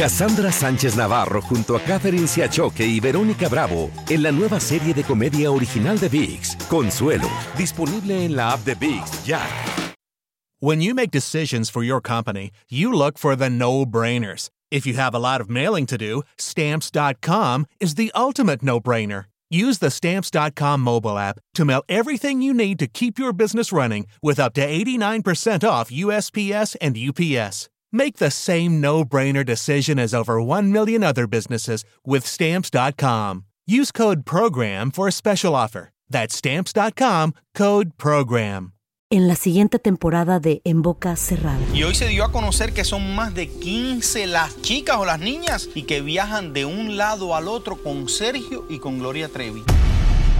Cassandra Sánchez Navarro junto a Catherine Siachoque y Verónica Bravo en la nueva serie de comedia original de VIX, Consuelo, disponible en la app de VIX ya. When you make decisions for your company, you look for the no-brainers. If you have a lot of mailing to do, stamps.com is the ultimate no-brainer. Use the stamps.com mobile app to mail everything you need to keep your business running with up to 89% off USPS and UPS. Make the same no-brainer decision as over 1 million other businesses with stamps.com. Use code program for a special offer. That's stamps.com, code program. en la siguiente temporada de En Boca Cerrada. Y hoy se dio a conocer que son más de 15 las chicas o las niñas y que viajan de un lado al otro con Sergio y con Gloria Trevi.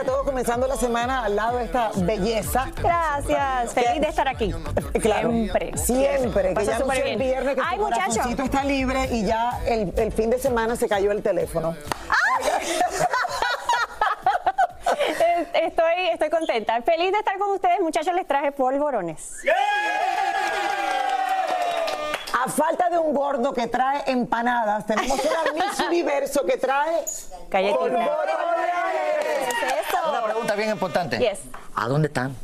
Para todos, comenzando la semana al lado de esta belleza. Gracias, feliz de estar aquí. Claro, Siempre. Siempre, que ya no el viernes que Ay, tu está libre y ya el, el fin de semana se cayó el teléfono. Eh, Estoy, estoy contenta. Feliz de estar con ustedes, muchachos. Les traje polvorones. A falta de un gordo que trae empanadas, tenemos una Miss Universo que trae Galletitas. polvorones. Una pregunta bien importante. Yes. ¿A dónde están?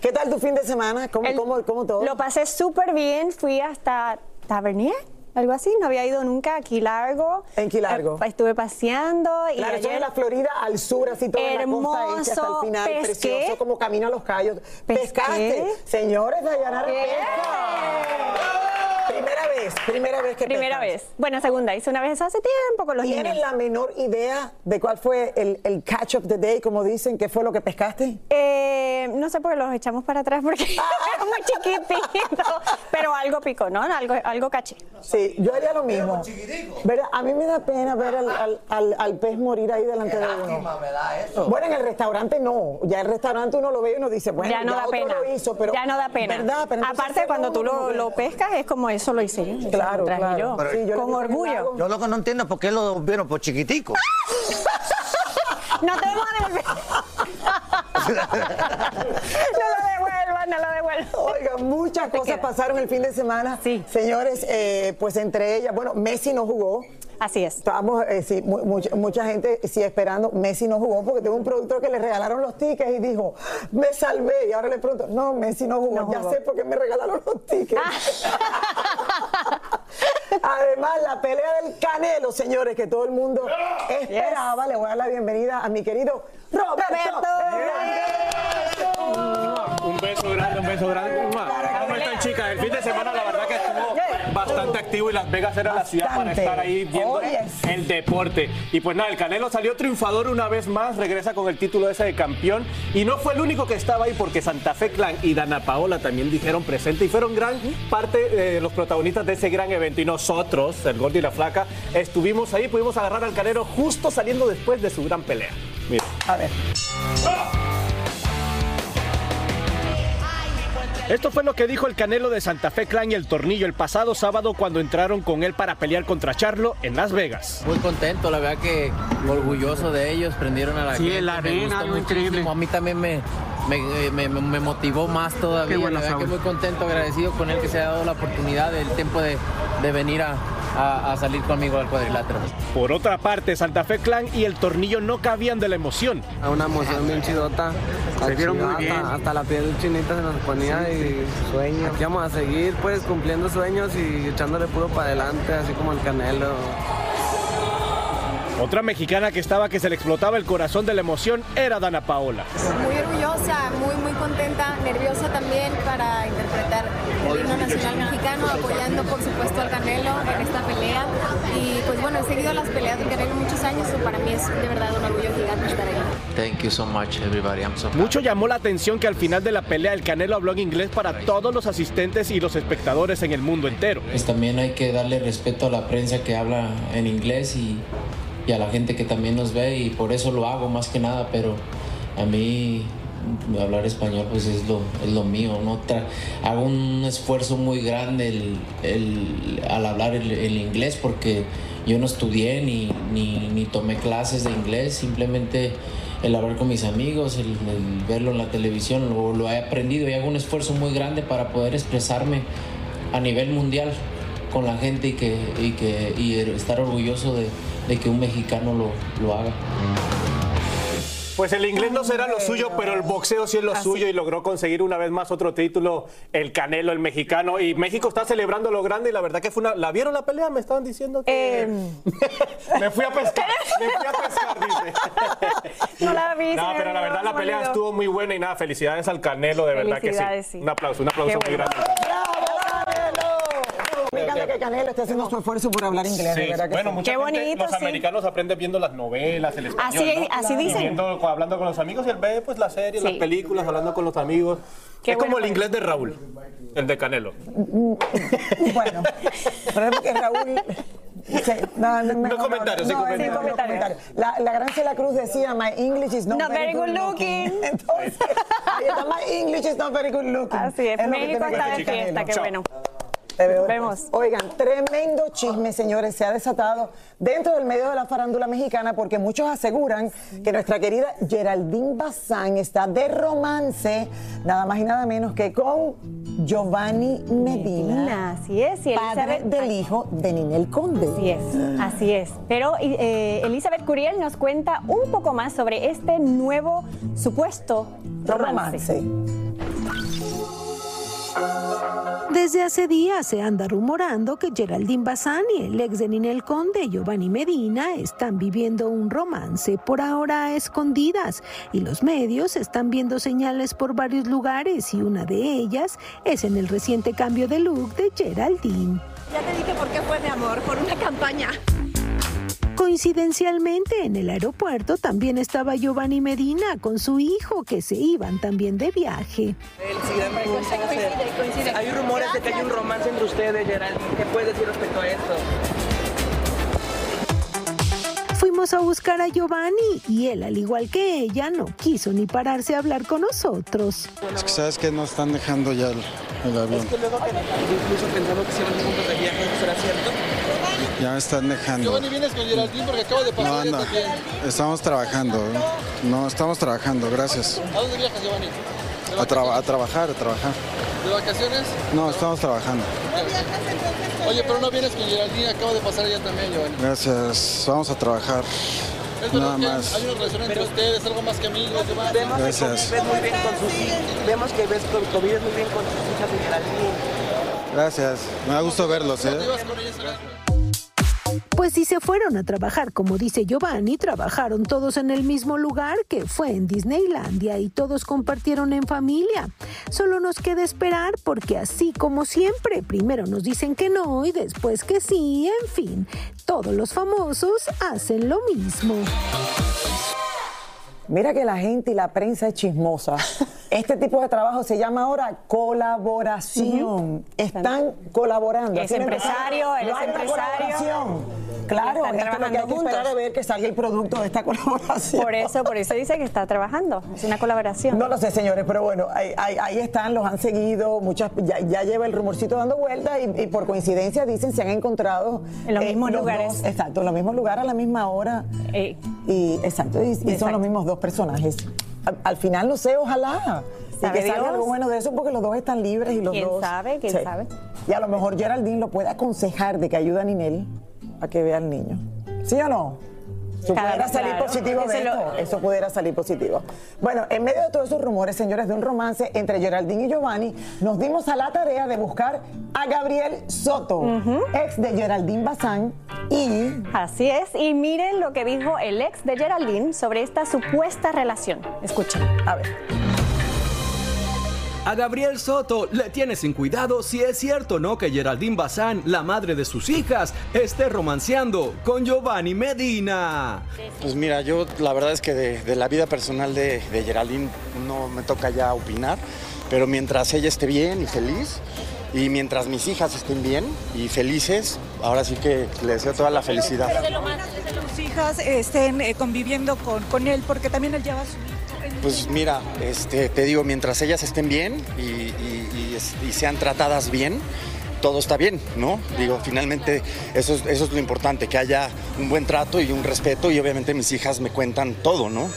¿Qué tal tu fin de semana? ¿Cómo, El- cómo, cómo todo? Lo pasé súper bien. Fui hasta Tavernier, algo así. No había ido nunca aquí largo. En Key Largo. Eh, Estuve paseando. Y Claro, ayer- en la Florida, al sur, así todo en la costa este hasta el Hermoso, final, pesqué. precioso, como camino a los callos. Pesqué. Pescaste. Señores, Dayanara Bien. pesca. Primera vez, primera vez que Primera pescas. vez. Bueno, segunda. Hice una vez hace tiempo con los ¿Tienes niños. la menor idea de cuál fue el, el catch of the day, como dicen? ¿Qué fue lo que pescaste? Eh, no sé por qué los echamos para atrás porque era muy chiquitito, pero algo picó, ¿no? Algo, algo caché. Sí, yo haría lo mismo. A mí me da pena ver al, al- al- al pez morir ahí delante de uno. me da eso. Bueno, en el restaurante no. Ya el restaurante uno lo ve y uno dice, bueno, ya no da otro pena. lo hizo, pero ya no da pena. ¿verdad? Pero Aparte, cuando tú uno lo, lo pescas, es como eso lo hice Claro, lo traje claro. yo. Pero Sí, yo con orgullo. Yo lo que no entiendo es por qué lo vieron por chiquitico. No te vamos a devolver. no lo devuelvan, no lo devuelvan. Oiga, muchas cosas queda. pasaron el fin de semana. Sí. Señores, eh, pues entre ellas, bueno, Messi no jugó. Así es. Estábamos, eh, sí, mu- mucha, mucha gente sí esperando. Messi no jugó porque tuvo un productor que le regalaron los tickets y dijo, me salvé. Y ahora le pregunto, no, Messi no jugó. No ya jugó. sé por qué me regalaron los tickets. Ah. Además, la pelea del Canelo, señores, que todo el mundo esperaba. Le voy a dar la bienvenida a mi querido Roberto. Roberto. Un beso grande, un beso grande. ¿Cómo están, chicas? El fin de semana, la verdad activo y Las Vegas era la ciudad para Bastante. estar ahí viendo Oh, yes. el deporte. Y pues nada, el Canelo salió triunfador una vez más, regresa con el título ese de campeón. Y no fue el único que estaba ahí, porque Santa Fe Clan y Dana Paola también dijeron presente y fueron gran parte de los protagonistas de ese gran evento. Y nosotros, el Gordo y la Flaca, estuvimos ahí, pudimos agarrar al Canelo justo saliendo después de su gran pelea. Mira. A ver. Esto fue lo que dijo el Canelo de Santa Fe Clan y el Tornillo el pasado sábado cuando entraron con él para pelear contra Charlo en Las Vegas. Muy contento, la verdad que orgulloso de ellos, prendieron a la Sí, gente. el me arena, algo increíble. A mí también me, me, me- me motivó más todavía. Qué la verdad que muy contento, agradecido con él que se ha dado la oportunidad, el tiempo de, de venir a, a- a salir conmigo al cuadrilátero. Por otra parte, Santa Fe Clan y el Tornillo no cabían de la emoción. Una emoción bien chidota. Se vieron muy Hasta- bien. Hasta la piel chinita se nos ponía y sueños. Aquí vamos a seguir pues cumpliendo sueños y echándole puro para adelante, así como el Canelo. Otra mexicana que estaba que se le explotaba el corazón de la emoción era Dana Paola. Muy orgullosa, muy muy contenta, nerviosa también para interpretar el himno nacional mexicano, apoyando por supuesto al Canelo en esta pelea. Y pues bueno, he seguido las peleas del Canelo muchos años, y para mí es de verdad un orgullo gigante estar ahí. Thank you so much, everybody. I'm so Mucho llamó la atención que al final de la pelea el Canelo habló en inglés para todos los asistentes y los espectadores en el mundo entero. Pues también hay que darle respeto a la prensa que habla en inglés y, y a la gente que también nos ve y por eso lo hago más que nada, pero a mí hablar español pues es lo, es lo mío, ¿no? Hago un esfuerzo muy grande el- el- al hablar el, inglés porque yo no estudié ni, ni, ni tomé clases de inglés, simplemente el hablar con mis amigos, el, el verlo en la televisión, lo, lo he aprendido y hago un esfuerzo muy grande para poder expresarme a nivel mundial con la gente y que, y que y estar orgulloso de, de que un mexicano lo, lo haga. Pues el inglés no será lo suyo, pero el boxeo sí es lo suyo y logró conseguir una vez más otro título, el Canelo, el mexicano. Y México está celebrando lo grande y la verdad que fue una... ¿La vieron la pelea? Me estaban diciendo que... me fui a pescar, me fui a pescar, dice. No la vi. No, pero la verdad la pelea estuvo muy buena y nada, felicidades al Canelo, de verdad que sí. Un aplauso, un aplauso Qué muy bueno. grande. Me encanta que Canelo esté haciendo su esfuerzo por hablar inglés, Sí, verdad que bueno, sí. mucha gente, los americanos aprenden viendo las novelas, el español, Así- ¿no? así Y dicen. viendo- hablando con los amigos y él ve pues las series, Sí. las películas, hablando con los amigos. Qué es como bueno el por inglés de Raúl, el de Canelo. Bueno, pero es que Raúl. sí, no, no, No comentarios, sí, no, comentarios. no, no comentarios. La, la gran Celia Cruz decía, my English is not, Not very good looking. Entonces, ahí está, my English is not very good looking. Así es, que México está de fiesta, qué Chao. bueno. Te veo Vemos. Oigan, tremendo chisme, señores, se ha desatado dentro del medio de la farándula mexicana porque muchos aseguran que nuestra querida Geraldine Bazán está de romance, nada más y nada menos que con Giovanni Medina, Medina, así es, y padre Elizabeth- del hijo de Ninel Conde. Así es, así es. Pero eh, Elizabeth Curiel nos cuenta un poco más sobre este nuevo supuesto romance. Romance. Desde hace días se anda rumorando que Geraldine y el ex de Ninel Conde, Giovanni Medina, están viviendo un romance por ahora a escondidas y los medios están viendo señales por varios lugares y una de ellas es en el reciente cambio de look de Geraldine. Ya te dije por qué fue mi amor, por una campaña. Coincidencialmente, en el aeropuerto también estaba Giovanni Medina con su hijo, que se iban también de viaje. Hay rumores de que hay un romance entre ustedes, Geraldine. ¿Qué puedes decir respecto a esto? Fuimos a buscar a Giovanni y él, al igual que ella, no quiso ni pararse a hablar con nosotros. Es que sabes que no están dejando ya el, el avión. Es que luego que incluso pensamos que iban juntos de viaje, ¿eso será cierto? Ya me están dejando. Giovanni, vienes con Geraldine porque acaba de pasar No, no. Estamos trabajando. No, estamos trabajando, gracias. ¿A dónde viajas, Giovanni? A, traba- a trabajar, a trabajar. ¿De vacaciones? No, estamos trabajando. Oye, pero no vienes con Geraldine, acaba de pasar ella también, Giovanni. Gracias. Vamos a trabajar. Es verdad Nada que más. hay una relación entre ustedes, algo más que amigos, Giovanni. Vemos que Gracias. convives muy bien con sus hijas. Vemos que ves, convives muy bien con sus hijas de Geraldine. Gracias. Me da gusto verlos, ¿eh? Pues si se fueron a trabajar, como dice Giovanni, trabajaron todos en el mismo lugar, que fue en Disneylandia, y todos compartieron en familia. Solo nos queda esperar porque así como siempre, primero nos dicen que no y después que sí, en fin, todos los famosos hacen lo mismo. Mira que la gente y la prensa es chismosa. Este tipo de trabajo se llama ahora colaboración. Están colaborando. Es empresario, él es empresario. colaboración. Claro, esto es lo que hay que esperar a ver que salga el producto de esta colaboración. Por eso, por eso dice que está trabajando. Es una colaboración. No lo sé, señores, pero bueno, ahí, ahí- ahí están, los han seguido, muchas, ya, ya lleva el rumorcito dando vueltas y, y por coincidencia dicen se han encontrado En los mismos lugares. dos, exacto, en los mismos lugares a la misma hora. Y exacto, y, y son los mismos dos personajes. Al, al final, no sé, ojalá. Y ¿Sabe que salga algo bueno de eso porque los dos están libres y los ¿Quién dos. sabe? ¿Quién sabe? Y a lo mejor Geraldine lo puede aconsejar de que ayude a Ninel a que vea al niño. ¿Sí o no? Eso Claro, pudiera salir claro. positivo de lo-. Eso pudiera salir positivo. Bueno, en medio de todos esos rumores, señores, de un romance entre Geraldine y Giovanni, nos dimos a la tarea de buscar a Gabriel Soto, ex de Geraldine Bazán, y Así es, y miren lo que dijo el ex de Geraldine sobre esta supuesta relación. Escuchen. A ver. A Gabriel Soto le tiene sin cuidado si es cierto no que Geraldine Bazán, la madre de sus hijas, esté romanceando con Giovanni Medina. Pues mira, yo la verdad es que de, de la vida personal de, de Geraldine no me toca ya opinar, pero mientras ella esté bien y feliz, y mientras mis hijas estén bien y felices, ahora sí que le deseo toda la felicidad. tus hijas estén eh, conviviendo con, con él, porque también él lleva su Pues mira, este, te digo, mientras ellas estén bien y, sean tratadas bien, todo está bien, ¿no? Digo, finalmente eso es, eso es lo importante, que haya un buen trato y un respeto y obviamente mis hijas me cuentan todo, ¿no?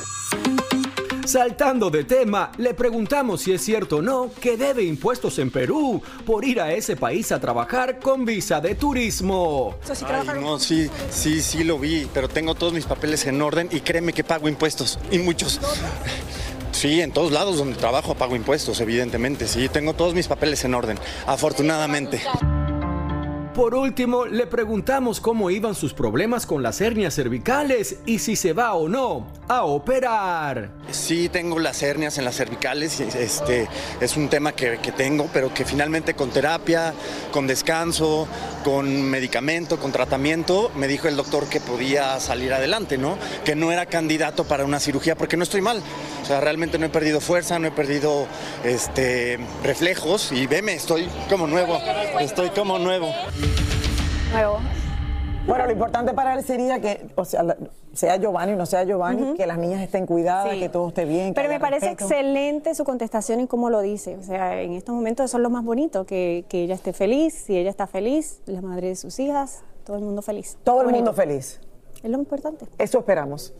Saltando de tema, le preguntamos si es cierto o no que debe impuestos en Perú por ir a ese país a trabajar con visa de turismo. Ay, no, sí, sí, sí lo vi, pero tengo todos mis papeles en orden y créeme que pago impuestos, y muchos. Sí, en todos lados donde trabajo pago impuestos, evidentemente, sí, tengo todos mis papeles en orden, afortunadamente. Por último, le preguntamos cómo iban sus problemas con las hernias cervicales y si se va o no a operar. Sí, tengo las hernias en las cervicales, este, es un tema que, que tengo, pero que finalmente con terapia, con descanso, con medicamento, con tratamiento, me dijo el doctor que podía salir adelante, ¿no? Que no era candidato para una cirugía porque no estoy mal. O sea, realmente no he perdido fuerza, no he perdido este, reflejos y veme, estoy como nuevo, estoy como nuevo. Nuevo. Bueno, lo importante para él sería que, o sea, sea Giovanni o no sea Giovanni, que las niñas estén cuidadas, Sí. que todo esté bien. que Pero me parece respeto. excelente su contestación y cómo lo dice. O sea, en estos momentos eso es lo más bonito, que, que ella esté feliz. Si ella está feliz, la madre de sus hijas, todo el mundo feliz. Todo el Bonito. mundo feliz. Es lo importante. Eso esperamos.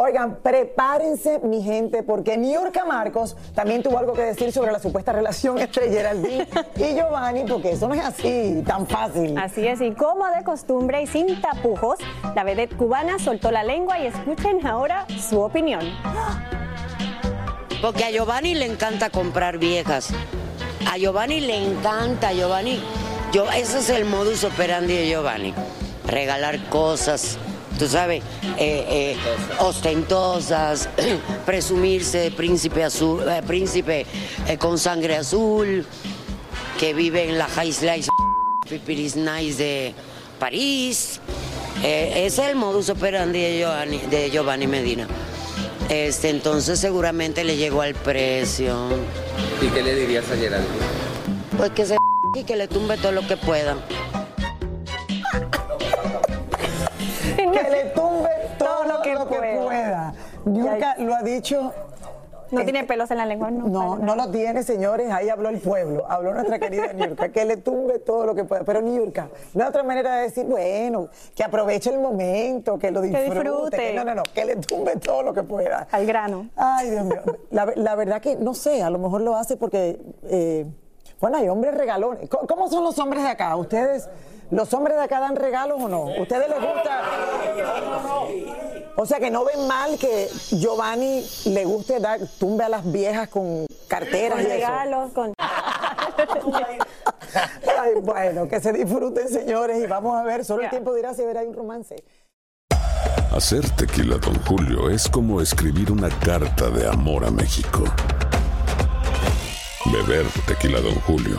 Oigan, prepárense, mi gente, porque Niurka Marcos también tuvo algo que decir sobre la supuesta relación entre Geraldine y Giovanni, porque eso no es así, tan fácil. Así es, y como de costumbre y sin tapujos, la vedette cubana soltó la lengua y escuchen ahora su opinión. Porque a Giovanni le encanta comprar viejas. A Giovanni le encanta, Giovanni. Yo, ese es el modus operandi de Giovanni. Regalar cosas, tú sabes, eh, eh, ostentosas, presumirse de príncipe azul, eh, príncipe con sangre azul, que vive en la High Slice Pipiris Nice de París. Ese es el modus operandi de Giovanni, de Giovanni Medina. Este, entonces seguramente le llegó al precio. ¿Y qué le dirías a Geraldine? Pues que se y que le tumbe todo lo que pueda. Que le tumbe todo, lo que, pueda. Niurka lo ha dicho. No tiene pelos en la lengua, no. No, no lo tiene, señores. Ahí habló el pueblo, habló nuestra querida Niurka, que le tumbe todo lo que pueda. Pero Niurka, no hay otra manera de decir, bueno, que aproveche el momento, que lo disfrute. disfrute. que- no, no, no, que le tumbe todo lo que pueda. Al grano. Ay, Dios mío. La, la verdad que no sé, a lo mejor lo hace porque, eh, bueno, hay hombres regalones. ¿Cómo, cómo son los hombres de acá? ¿Ustedes, los hombres de acá dan regalos o no? ¿Ustedes les gusta? O sea, que no ven mal que Giovanni le guste dar tumbe a las viejas con carteras Con y eso. regalos, con... Ay, bueno, que se disfruten, señores, y vamos a ver, solo el tiempo dirá si verá un romance. Hacer tequila, Don Julio, es como escribir una carta de amor a México. Beber tequila, Don Julio,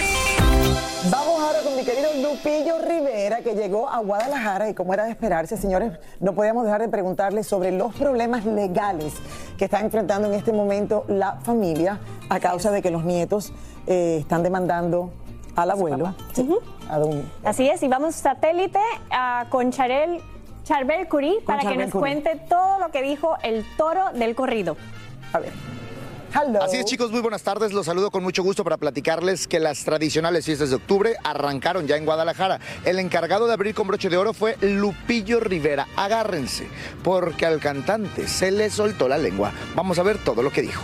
Mi querido Lupillo Rivera, que llegó a Guadalajara y como era de esperarse, señores, no podíamos dejar de preguntarle sobre los problemas legales que está enfrentando en este momento la familia a causa de que los nietos eh, están demandando al abuelo. Sí, a don- Así es, y vamos satélite ah, con Charel, Charbel Curí para que nos cuente todo lo que dijo el toro del corrido. A ver. Así es, chicos, muy buenas tardes. Los saludo con mucho gusto para platicarles que las tradicionales fiestas de octubre arrancaron ya en Guadalajara. El encargado de abrir con broche de oro fue Lupillo Rivera. Agárrense, porque al cantante se le soltó la lengua. Vamos a ver todo lo que dijo.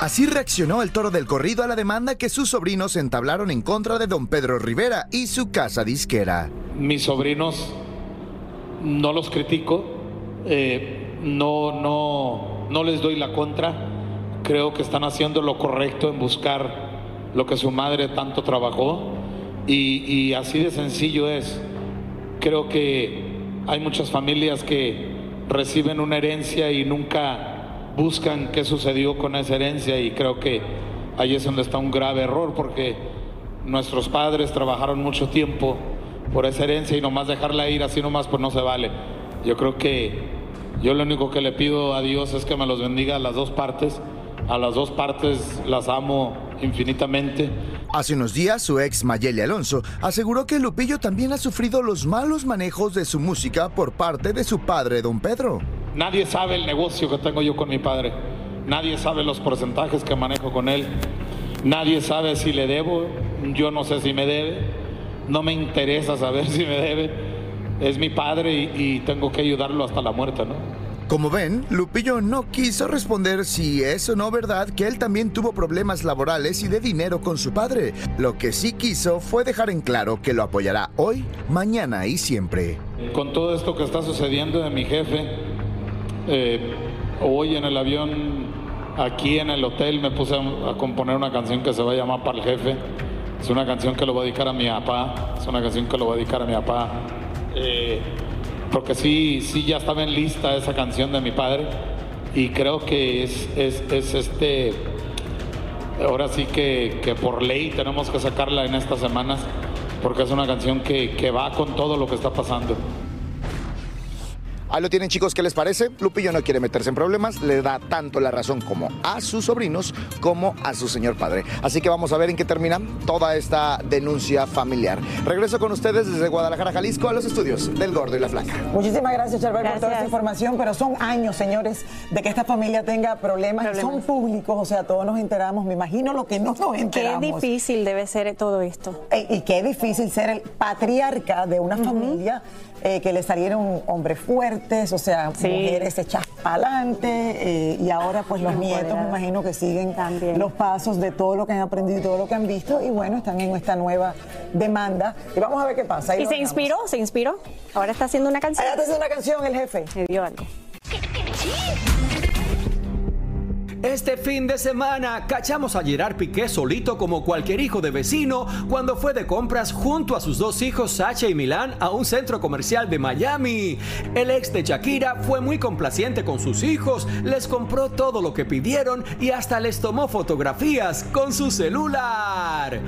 Así reaccionó el toro del corrido a la demanda que sus sobrinos entablaron en contra de don Pedro Rivera y su casa disquera. mis sobrinos no los critico, eh, no, no, no les doy la contra. Creo que están haciendo lo correcto en buscar lo que su madre tanto trabajó y, y así de sencillo es. Creo que hay muchas familias que reciben una herencia y nunca buscan qué sucedió con esa herencia y creo que ahí es donde está un grave error porque nuestros padres trabajaron mucho tiempo por esa herencia y nomás dejarla ir así nomás pues no se vale. Yo creo que yo lo único que le pido a Dios es que me los bendiga a las dos partes. A las dos partes las amo infinitamente. Hace unos días, su ex Mayeli Alonso aseguró que Lupillo también ha sufrido los malos manejos de su música por parte de su padre, don Pedro. Nadie sabe el negocio que tengo yo con mi padre. Nadie sabe los porcentajes que manejo con él. Nadie sabe si le debo. Yo no sé si me debe. No me interesa saber si me debe. Es mi padre y, y tengo que ayudarlo hasta la muerte, ¿no? Como ven, Lupillo no quiso responder si es o no verdad que él también tuvo problemas laborales y de dinero con su padre. Lo que sí quiso fue dejar en claro que lo apoyará hoy, mañana y siempre. Con todo esto que está sucediendo de mi jefe, eh, hoy en el avión, aquí en el hotel, me puse a, componer una canción que se va a llamar Para el Jefe. Es una canción que lo voy a dedicar a mi papá. Es una canción que lo voy a dedicar a mi papá. Eh, porque sí, sí, ya estaba en lista esa canción de mi padre. Y creo que es, es, es este. Ahora sí que, que por ley tenemos que sacarla en estas semanas. Porque es una canción que, que va con todo lo que está pasando. Ahí lo tienen chicos, ¿qué les parece? Lupillo no quiere meterse en problemas, le da tanto la razón como a sus sobrinos como a su señor padre. Así que vamos a ver en qué termina toda esta denuncia familiar. Regreso con ustedes desde Guadalajara, Jalisco, a los estudios del Gordo y la Flaca. Muchísimas gracias, Charbel, por toda esta información, pero son años, señores, de que esta familia tenga problemas, y son públicos, o sea, todos nos enteramos, me imagino lo que no nos Qué enteramos. difícil debe ser todo esto. Y, y qué difícil ser el patriarca de una familia eh, que le salieron hombres fuertes, o sea, mujeres hechas para adelante, y ahora pues los nietos me imagino que siguen los pasos de todo lo que han aprendido y todo lo que han visto, y bueno, están en esta nueva demanda. Y vamos a ver qué pasa. Ahí Y se dejamos. inspiró, se inspiró. Ahora está haciendo una canción. Ahora está haciendo una canción el jefe. Me dio algo. Este fin de semana cachamos a Gerard Piqué solito como cualquier hijo de vecino cuando fue de compras junto a sus dos hijos Sacha y Milán a un centro comercial de Miami. El ex de Shakira fue muy complaciente con sus hijos, les compró todo lo que pidieron y hasta les tomó fotografías con su celular.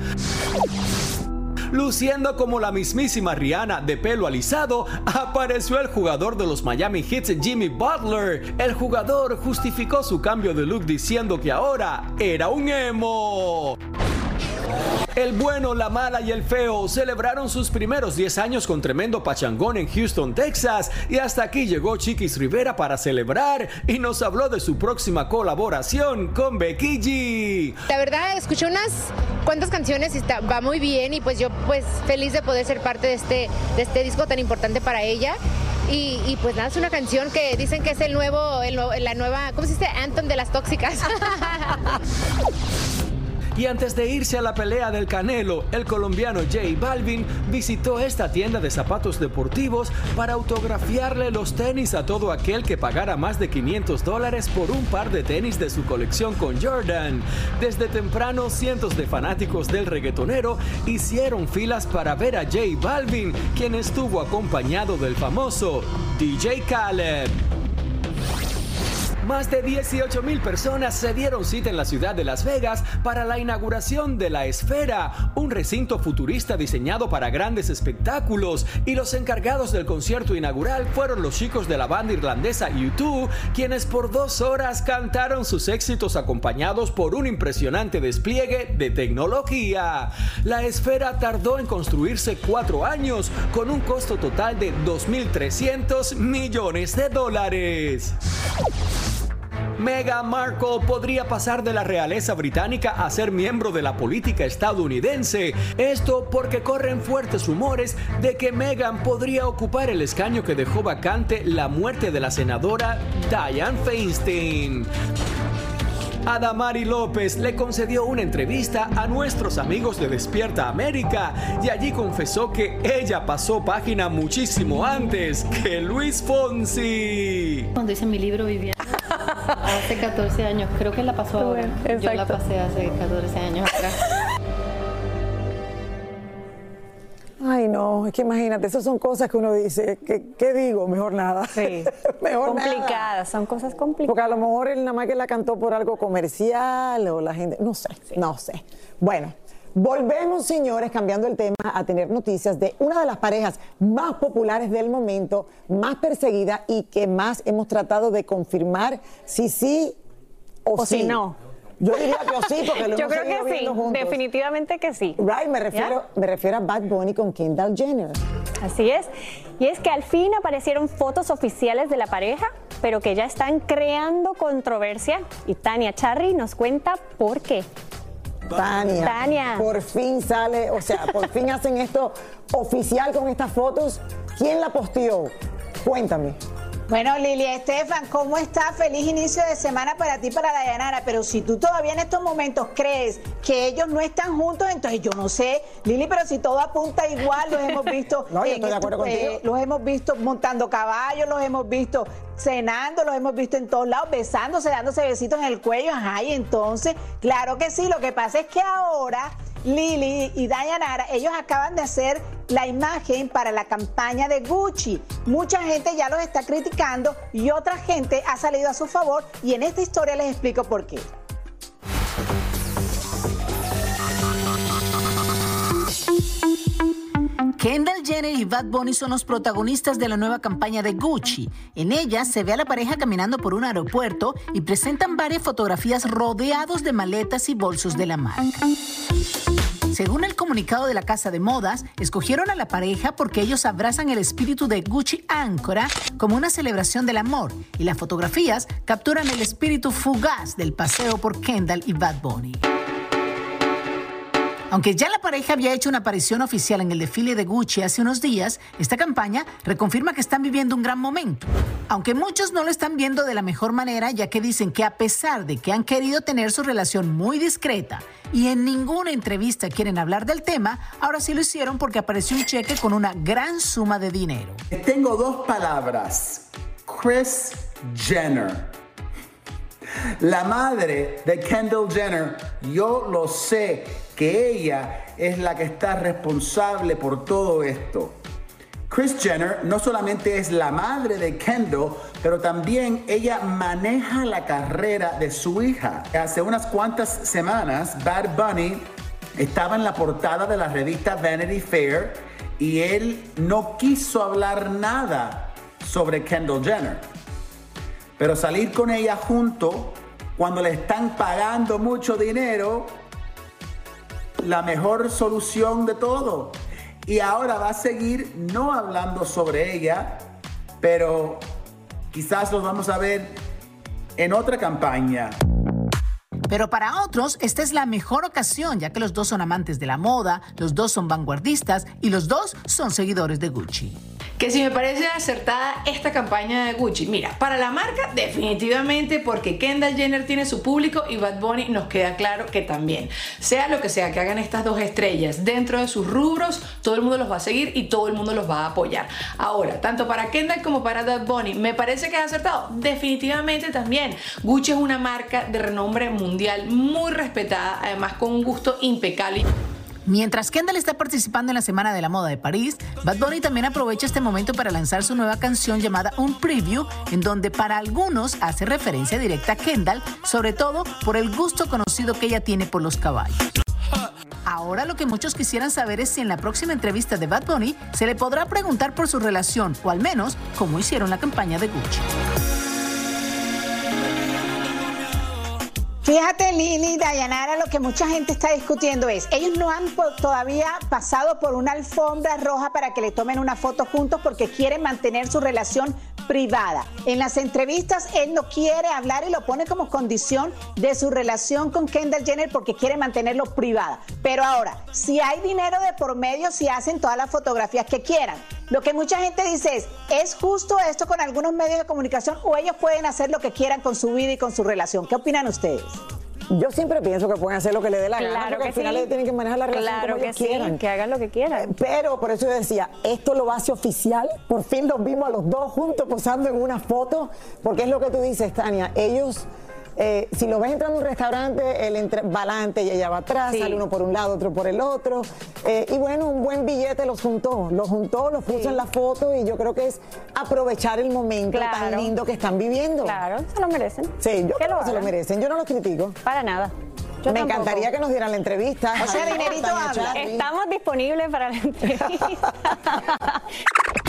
Luciendo como la mismísima Rihanna de pelo alisado, apareció el jugador de los Miami Heat, Jimmy Butler. El jugador justificó su cambio de look diciendo que ahora era un emo. El bueno, la mala y el feo celebraron sus primeros 10 años con tremendo pachangón en Houston, Texas. Y hasta aquí llegó Chiquis Rivera para celebrar y nos habló de su próxima colaboración con Becky G. La verdad, escuché unas cuantas canciones y está, va muy bien y pues yo pues feliz de poder ser parte de este, de este disco tan importante para ella. Y, y, pues nada, es una canción que dicen que es el nuevo, el, la nueva, ¿cómo se dice? Anthem de las tóxicas. Y antes de irse a la pelea del Canelo, el colombiano J Balvin visitó esta tienda de zapatos deportivos para autografiarle los tenis a todo aquel que pagara más de 500 dólares por un par de tenis de su colección con Jordan. Desde temprano, cientos de fanáticos del reggaetonero hicieron filas para ver a J Balvin, quien estuvo acompañado del famoso DJ Khaled. Más de 18 mil personas se dieron cita en la ciudad de Las Vegas para la inauguración de la Esfera, un recinto futurista diseñado para grandes espectáculos. Y los encargados del concierto inaugural fueron los chicos de la banda irlandesa U2, quienes por dos horas cantaron sus éxitos acompañados por un impresionante despliegue de tecnología. La Esfera tardó en construirse cuatro años, con un costo total de 2.300 millones de dólares. Meghan Markle podría pasar de la realeza británica a ser miembro de la política estadounidense. Esto porque corren fuertes rumores de que Meghan podría ocupar el escaño que dejó vacante la muerte de la senadora Diane Feinstein. Adamari López le concedió una entrevista a nuestros amigos de Despierta América y allí confesó que ella pasó página muchísimo antes que Luis Fonsi. Cuando hice mi libro viviendo hace 14 años, creo que la pasó ahora. Yo la pasé hace 14 años atrás. Ay, no, es que imagínate, esas son cosas que uno dice, ¿qué, qué digo? Mejor nada. Sí. Mejor complicadas, nada. son cosas complicadas. Porque a lo mejor él nada más que la cantó por algo comercial o la gente, no sé, no sé. Bueno, volvemos, señores, cambiando el tema, a tener noticias de una de las parejas más populares del momento, más perseguida y que más hemos tratado de confirmar si sí o, O si sí. no. Yo diría que sí, porque lo Yo hemos creo que sí, juntos. definitivamente que sí. Right, me refiero, me refiero a Bad Bunny con Kendall Jenner. Así es. Y es que al fin aparecieron fotos oficiales de la pareja, pero que ya están creando controversia. Y Tania Charry nos cuenta por qué. Tania, Tania. por fin sale, o sea, por fin hacen esto oficial con estas fotos. ¿Quién la posteó? Cuéntame. Bueno, Lili Estefan, ¿cómo está? Feliz inicio de semana para ti, para Dayanara. Pero si tú todavía en estos momentos crees que ellos no están juntos, entonces yo no sé, Lili, pero si todo apunta igual, los hemos visto. No, yo estoy de acuerdo estos, contigo. los hemos visto montando caballos, los hemos visto cenando, los hemos visto en todos lados, besándose, dándose besitos en el cuello. Ajá, y entonces, claro que sí, lo que pasa es que ahora. Lili y Dayanara, ellos acaban de hacer la imagen para la campaña de Gucci. Mucha gente ya los está criticando y otra gente ha salido a su favor y en esta historia les explico por qué. Kendall Jenner y Bad Bunny son los protagonistas de la nueva campaña de Gucci. En ella se ve a la pareja caminando por un aeropuerto y presentan varias fotografías rodeados de maletas y bolsos de la marca. Según el comunicado de la casa de modas, escogieron a la pareja porque ellos abrazan el espíritu de Gucci Áncora como una celebración del amor y las fotografías capturan el espíritu fugaz del paseo por Kendall y Bad Bunny. Aunque ya la pareja había hecho una aparición oficial en el desfile de Gucci hace unos días, esta campaña reconfirma que están viviendo un gran momento. Aunque muchos no lo están viendo de la mejor manera, ya que dicen que a pesar de que han querido tener su relación muy discreta y en ninguna entrevista quieren hablar del tema, ahora sí lo hicieron porque apareció un cheque con una gran suma de dinero. Tengo dos palabras. Chris Jenner. La madre de Kendall Jenner, yo lo sé que ella es la que está responsable por todo esto. Chris Jenner no solamente es la madre de Kendall, pero también ella maneja la carrera de su hija. Hace unas cuantas semanas, Bad Bunny estaba en la portada de la revista Vanity Fair y él no quiso hablar nada sobre Kendall Jenner. Pero salir con ella junto cuando le están pagando mucho dinero, la mejor solución de todo. Y ahora va a seguir no hablando sobre ella, pero quizás los vamos a ver en otra campaña. Pero para otros, esta es la mejor ocasión, ya que los dos son amantes de la moda, los dos son vanguardistas y los dos son seguidores de Gucci. Que si me parece acertada esta campaña de Gucci. Mira, para la marca definitivamente porque Kendall Jenner tiene su público y Bad Bunny nos queda claro que también. Sea lo que sea que hagan estas dos estrellas dentro de sus rubros, todo el mundo los va a seguir y todo el mundo los va a apoyar. Ahora, tanto para Kendall como para Bad Bunny, ¿me parece que es acertado? Definitivamente también. Gucci es una marca de renombre mundial muy respetada, además con un gusto impecable. Mientras Kendall está participando en la Semana de la Moda de París, Bad Bunny también aprovecha este momento para lanzar su nueva canción llamada Un Preview, en donde para algunos hace referencia directa a Kendall, sobre todo por el gusto conocido que ella tiene por los caballos. Ahora lo que muchos quisieran saber es si en la próxima entrevista de Bad Bunny se le podrá preguntar por su relación, o al menos cómo hicieron la campaña de Gucci. Fíjate, Lili, Dayanara, lo que mucha gente está discutiendo es, ellos no han todavía pasado por una alfombra roja para que le tomen una foto juntos porque quieren mantener su relación privada. En las entrevistas él no quiere hablar y lo pone como condición de su relación con Kendall Jenner porque quiere mantenerlo privada. Pero ahora, si hay dinero de por medio, si hacen todas las fotografías que quieran. Lo que mucha gente dice es, ¿es justo esto con algunos medios de comunicación o ellos pueden hacer lo que quieran con su vida y con su relación? ¿Qué opinan ustedes? Yo siempre pienso que pueden hacer lo que le dé la gana, porque que al final ellos tienen que manejar la relación Claro como que ellos sí, quieran. que hagan lo que quieran. Pero por eso yo decía, esto lo hace oficial. Por fin los vimos a los dos juntos posando en una foto, porque es lo que tú dices, Tania. Ellos, eh, si lo ves entrando a un restaurante, él entra, va adelante y ella va atrás, Sí. sale uno por un lado, otro por el otro. Eh, y bueno, un buen billete los juntó. Los juntó, los puso en la foto y yo creo que es aprovechar el momento tan lindo que están viviendo. Claro, se lo merecen. Sí, yo creo lo que se lo merecen. Yo no los critico. Para nada. Yo Me tampoco. encantaría que nos dieran la entrevista. O sea, dinerito habla. Estamos disponibles para la entrevista.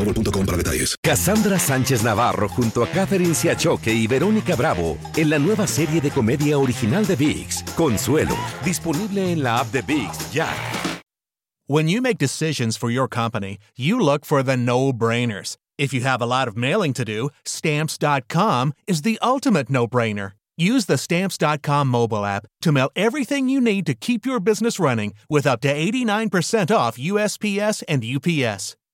boostmobile.com para detalles. Cassandra Sánchez Navarro junto a Catherine Siachoque y Verónica Bravo en la nueva serie de comedia original de VIX, Consuelo, disponible en la app de VIX ya. When you make decisions for your company, you look for the no brainers. If you have a lot of mailing to do, stamps.com is the ultimate no brainer. Use the stamps.com mobile app to mail everything you need to keep your business running with up to 89% off USPS and UPS.